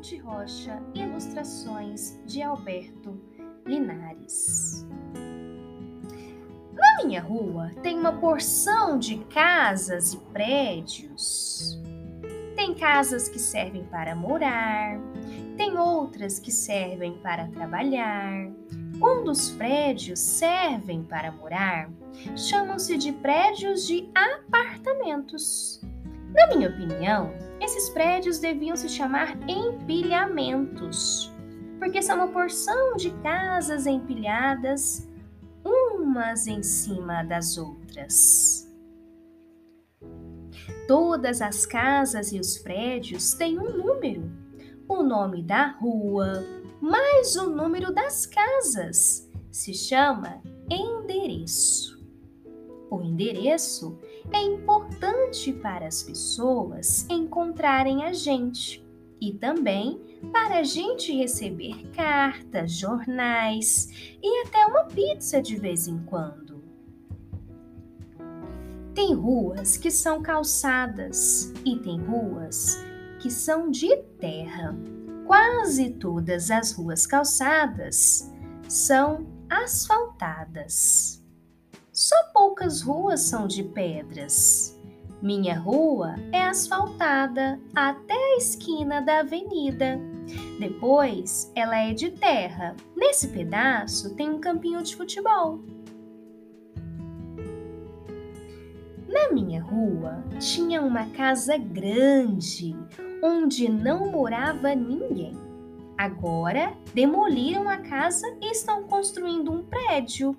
Ruth Rocha, ilustrações de Alberto Linares. Na minha rua tem uma porção de casas e prédios. Tem casas que servem para morar, tem outras que servem para trabalhar. Quando os prédios servem para morar, chamam-se de prédios de apartamentos. Na minha opinião, esses prédios deviam se chamar empilhamentos, porque são uma porção de casas empilhadas umas em cima das outras. Todas as casas e os prédios têm um número, o nome da rua, mais o número das casas. Se chama endereço. O endereço é importante para as pessoas encontrarem a gente e também para a gente receber cartas, jornais e até uma pizza de vez em quando. Tem ruas que são calçadas e tem ruas que são de terra. Quase todas as ruas calçadas são asfaltadas. Só poucas ruas são de pedras. Minha rua é asfaltada até a esquina da avenida. Depois, ela é de terra. Nesse pedaço tem um campinho de futebol. Na minha rua tinha uma casa grande onde não morava ninguém. Agora demoliram a casa e estão construindo um prédio.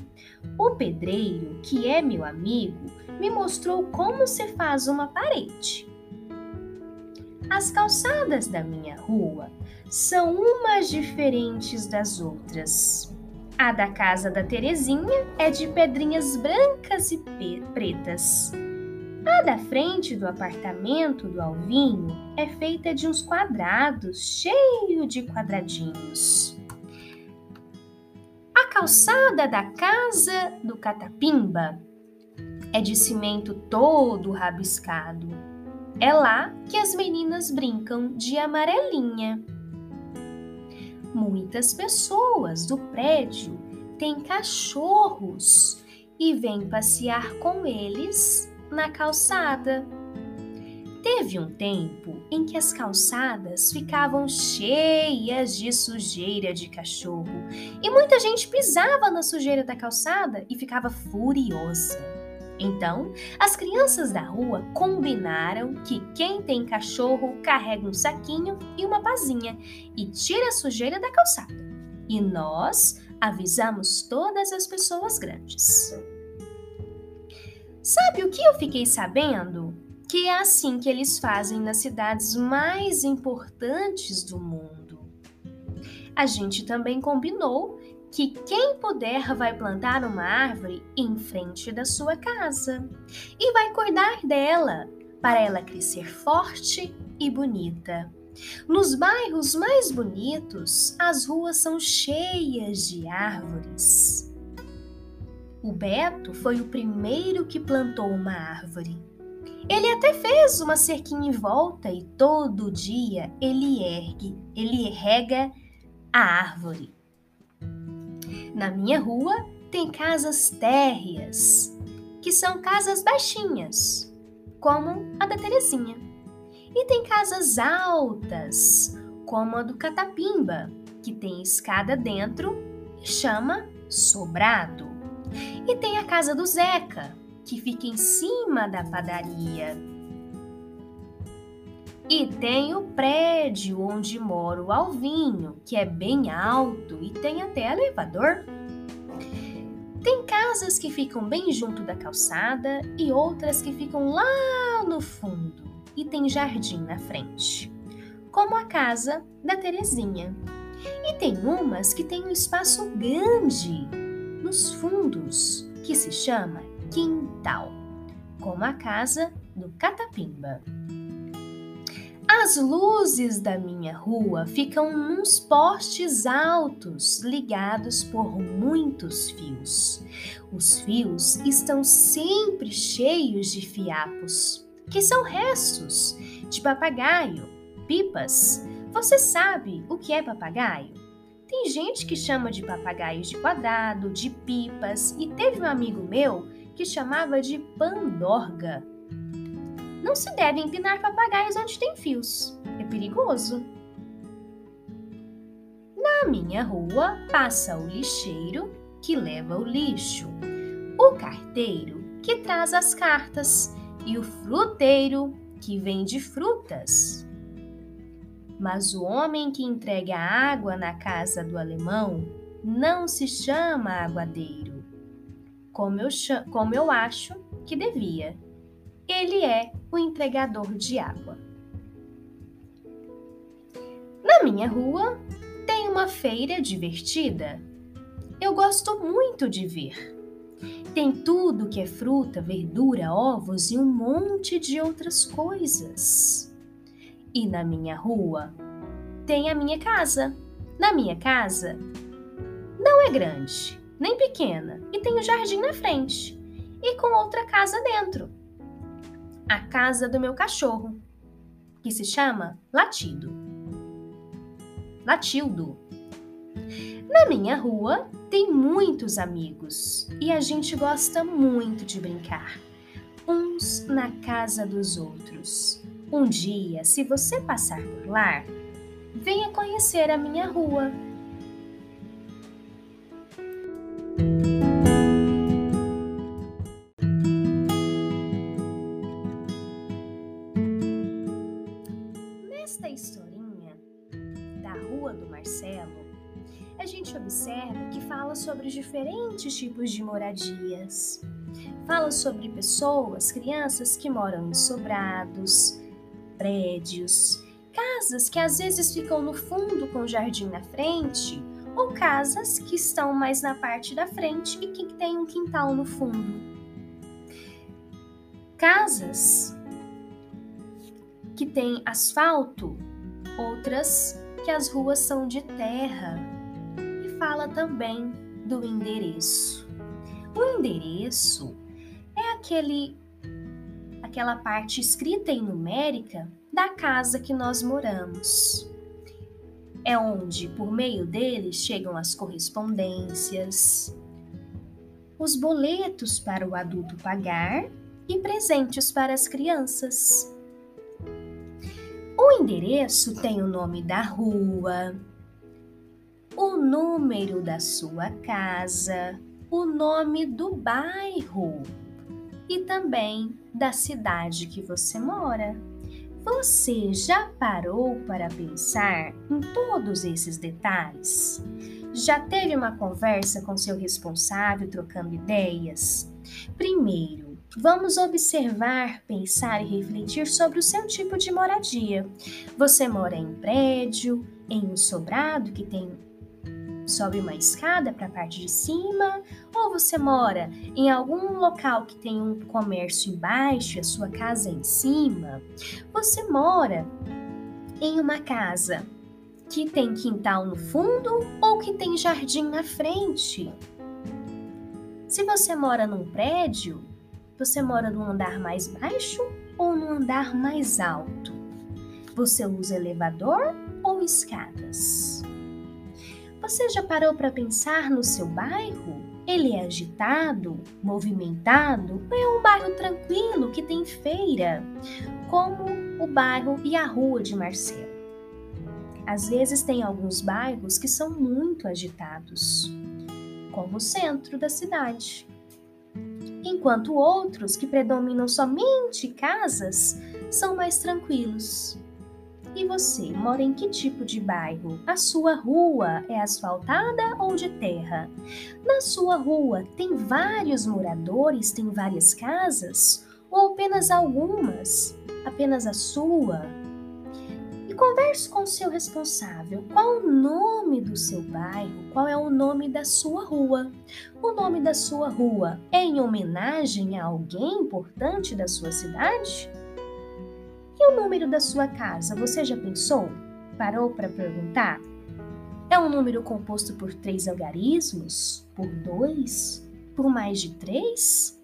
O pedreiro, que é meu amigo, me mostrou como se faz uma parede. As calçadas da minha rua são umas diferentes das outras. A da casa da Terezinha é de pedrinhas brancas e pretas. A da frente do apartamento do Alvinho é feita de uns quadrados, cheio de quadradinhos. A calçada da casa do Catapimba é de cimento todo rabiscado. É lá que as meninas brincam de amarelinha. Muitas pessoas do prédio têm cachorros e vêm passear com eles na calçada. Teve um tempo em que as calçadas ficavam cheias de sujeira de cachorro e muita gente pisava na sujeira da calçada e ficava furiosa. Então, as crianças da rua combinaram que quem tem cachorro carrega um saquinho e uma pazinha e tira a sujeira da calçada. E nós avisamos todas as pessoas grandes. Sabe o que eu fiquei sabendo? Que é assim que eles fazem nas cidades mais importantes do mundo. A gente também combinou que quem puder vai plantar uma árvore em frente da sua casa e vai cuidar dela para ela crescer forte e bonita. Nos bairros mais bonitos, as ruas são cheias de árvores. O Beto foi o primeiro que plantou uma árvore. Ele até fez uma cerquinha em volta e todo dia ele ergue, ele rega a árvore. Na minha rua tem casas térreas, que são casas baixinhas, como a da Terezinha. E tem casas altas, como a do Catapimba, que tem escada dentro e chama sobrado. E tem a casa do Zeca, que fica em cima da padaria. E tem o prédio onde mora o Alvinho, que é bem alto e tem até elevador. Tem casas que ficam bem junto da calçada e outras que ficam lá no fundo e tem jardim na frente, como a casa da Terezinha. E tem umas que tem um espaço grande nos fundos, que se chama quintal, como a casa do Catapimba. As luzes da minha rua ficam nos postes altos, ligados por muitos fios. Os fios estão sempre cheios de fiapos, que são restos de papagaio, pipas, Você sabe o que é papagaio? Tem gente que chama de papagaios de quadrado, de pipas, e teve um amigo meu que chamava de pandorga. Não se deve empinar papagaios onde tem fios, é perigoso. Na minha rua passa o lixeiro que leva o lixo, o carteiro que traz as cartas e o fruteiro que vende frutas. Mas o homem que entrega água na casa do alemão não se chama aguadeiro, como eu, como eu acho que devia. Ele é o entregador de água. Na minha rua tem uma feira divertida. Eu gosto muito de ver. Tem tudo que é fruta, verdura, ovos e um monte de outras coisas. E na minha rua tem a minha casa. Na minha casa não é grande, nem pequena, e tem o um jardim na frente e com outra casa dentro. A casa do meu cachorro, que se chama Latido. Latildo. Na minha rua tem muitos amigos e a gente gosta muito de brincar, uns na casa dos outros. Um dia, se você passar por lá, venha conhecer a minha rua. Nesta historinha da Rua do Marcelo, a gente observa que fala sobre diferentes tipos de moradias. Fala sobre pessoas, crianças que moram em sobrados, prédios, casas que às vezes ficam no fundo com o jardim na frente, ou casas que estão mais na parte da frente e que tem um quintal no fundo. Casas que têm asfalto, outras que as ruas são de terra fala também do endereço. O endereço é aquele aquela parte escrita e numérica da casa que nós moramos. É onde, por meio dele, chegam as correspondências, os boletos para o adulto pagar e presentes para as crianças. O endereço tem o nome da rua, o número da sua casa, o nome do bairro e também da cidade que você mora. Você já parou para pensar em todos esses detalhes? Já teve uma conversa com seu responsável trocando ideias? Primeiro, vamos observar, pensar e refletir sobre o seu tipo de moradia. Você mora em prédio, em um sobrado que tem sobe uma escada para a parte de cima, ou você mora em algum local que tem um comércio embaixo e a sua casa é em cima, você mora em uma casa que tem quintal no fundo ou que tem jardim na frente. Se você mora num prédio, você mora no andar mais baixo ou no andar mais alto? Você usa elevador ou escadas? Você já parou para pensar no seu bairro? Ele é agitado, movimentado ou é um bairro tranquilo que tem feira, como o bairro e a rua de Marcelo? Às vezes tem alguns bairros que são muito agitados, como o centro da cidade, enquanto outros que predominam somente casas são mais tranquilos. E você mora em que tipo de bairro? A sua rua é asfaltada ou de terra? Na sua rua tem vários moradores, tem várias casas? Ou apenas algumas? Apenas a sua? E converse com o seu responsável. Qual o nome do seu bairro? Qual é o nome da sua rua? O nome da sua rua é em homenagem a alguém importante da sua cidade? E o número da sua casa, você já pensou? Parou para perguntar? É um número composto por três algarismos? Por dois? Por mais de três?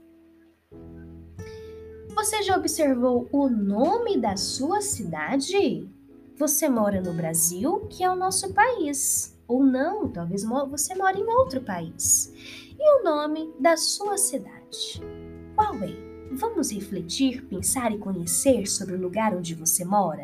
Você já observou o nome da sua cidade? Você mora no Brasil, que é o nosso país. Ou não, talvez você mora em outro país. E o nome da sua cidade? Qual é? Vamos refletir, pensar e conhecer sobre o lugar onde você mora?